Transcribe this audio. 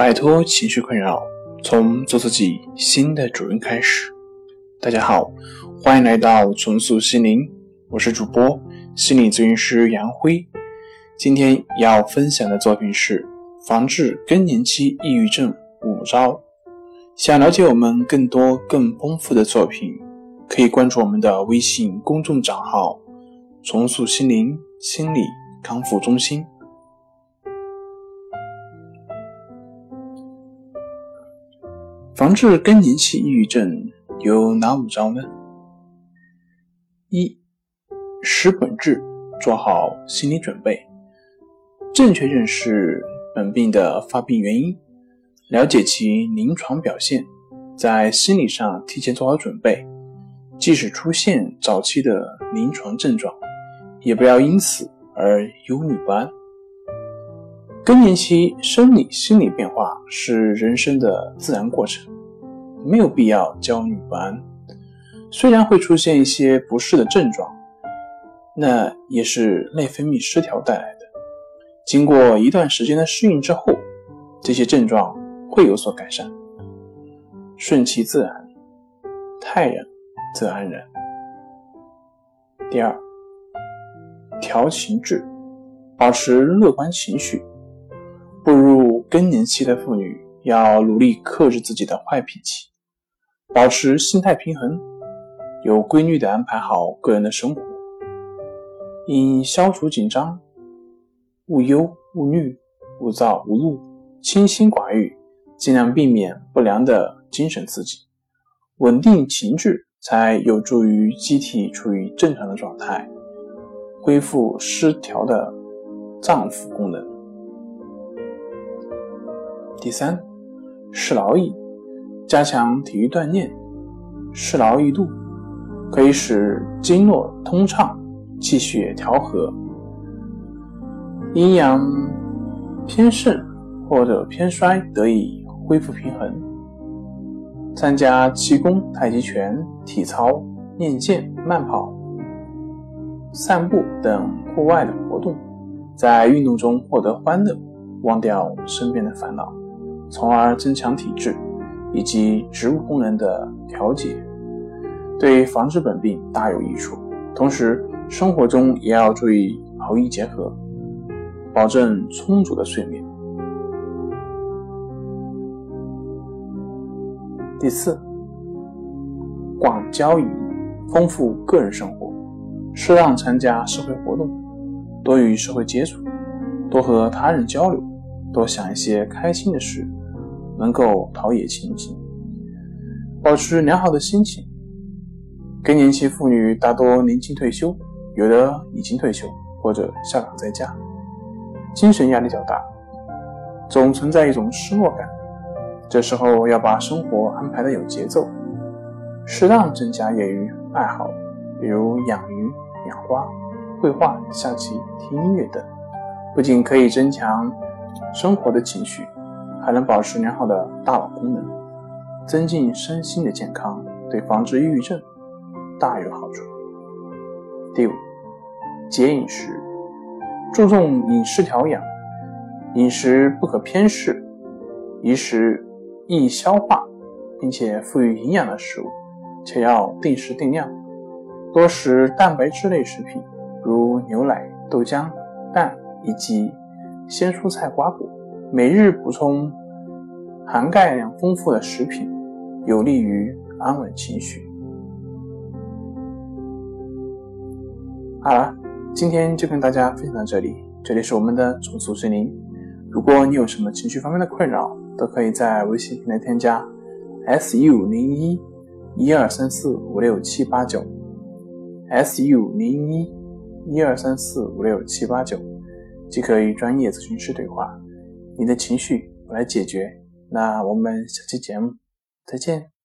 摆脱情绪困扰，从做自己新的主人开始。大家好，欢迎来到重塑心灵，我是主播心理咨询师杨辉。今天要分享的作品是防治更年期抑郁症五招。想了解我们更多更丰富的作品，可以关注我们的微信公众账号“重塑心灵心理康复中心”。防治更年期抑郁症有哪五招呢？一、识本质，做好心理准备，正确认识本病的发病原因，了解其临床表现，在心理上提前做好准备，即使出现早期的临床症状，也不要因此而忧虑不安。更年期生理心理变化是人生的自然过程。没有必要焦虑不安，虽然会出现一些不适的症状，那也是内分泌失调带来的。经过一段时间的适应之后，这些症状会有所改善。顺其自然，泰然则安然。第二，调情志，保持乐观情绪。步入更年期的妇女要努力克制自己的坏脾气。保持心态平衡，有规律的安排好个人的生活，应消除紧张，勿忧勿虑，勿躁勿怒，清心寡欲，尽量避免不良的精神刺激，稳定情志，才有助于机体处于正常的状态，恢复失调的脏腑功能。第三，是劳逸。加强体育锻炼，适劳逸度，可以使经络通畅、气血调和、阴阳偏盛或者偏衰得以恢复平衡。参加气功、太极拳、体操、练剑、慢跑、散步等户外的活动，在运动中获得欢乐，忘掉身边的烦恼，从而增强体质。以及植物功能的调节，对防治本病大有益处。同时，生活中也要注意劳逸结合，保证充足的睡眠。第四，广交友，丰富个人生活，适当参加社会活动，多与社会接触，多和他人交流，多想一些开心的事。能够陶冶情情，保持良好的心情。更年期妇女大多年轻退休，有的已经退休或者下岗在家，精神压力较大，总存在一种失落感。这时候要把生活安排的有节奏，适当增加业余爱好，比如养鱼、养花、绘画、下棋、听音乐等，不仅可以增强生活的情绪。还能保持良好的大脑功能，增进身心的健康，对防治抑郁症大有好处。第五，节饮食，注重饮食调养，饮食不可偏食，宜食易消化并且富于营养的食物，且要定时定量，多食蛋白质类食品，如牛奶、豆浆、蛋以及鲜蔬菜瓜果。每日补充含钙量丰富的食品，有利于安稳情绪。好了，今天就跟大家分享到这里。这里是我们的重塑心灵。如果你有什么情绪方面的困扰，都可以在微信平台添加 “su 零一一二三四五六七八九 ”，“su 零一一二三四五六七八九”，即可与专业咨询师对话。你的情绪我来解决，那我们下期节目再见。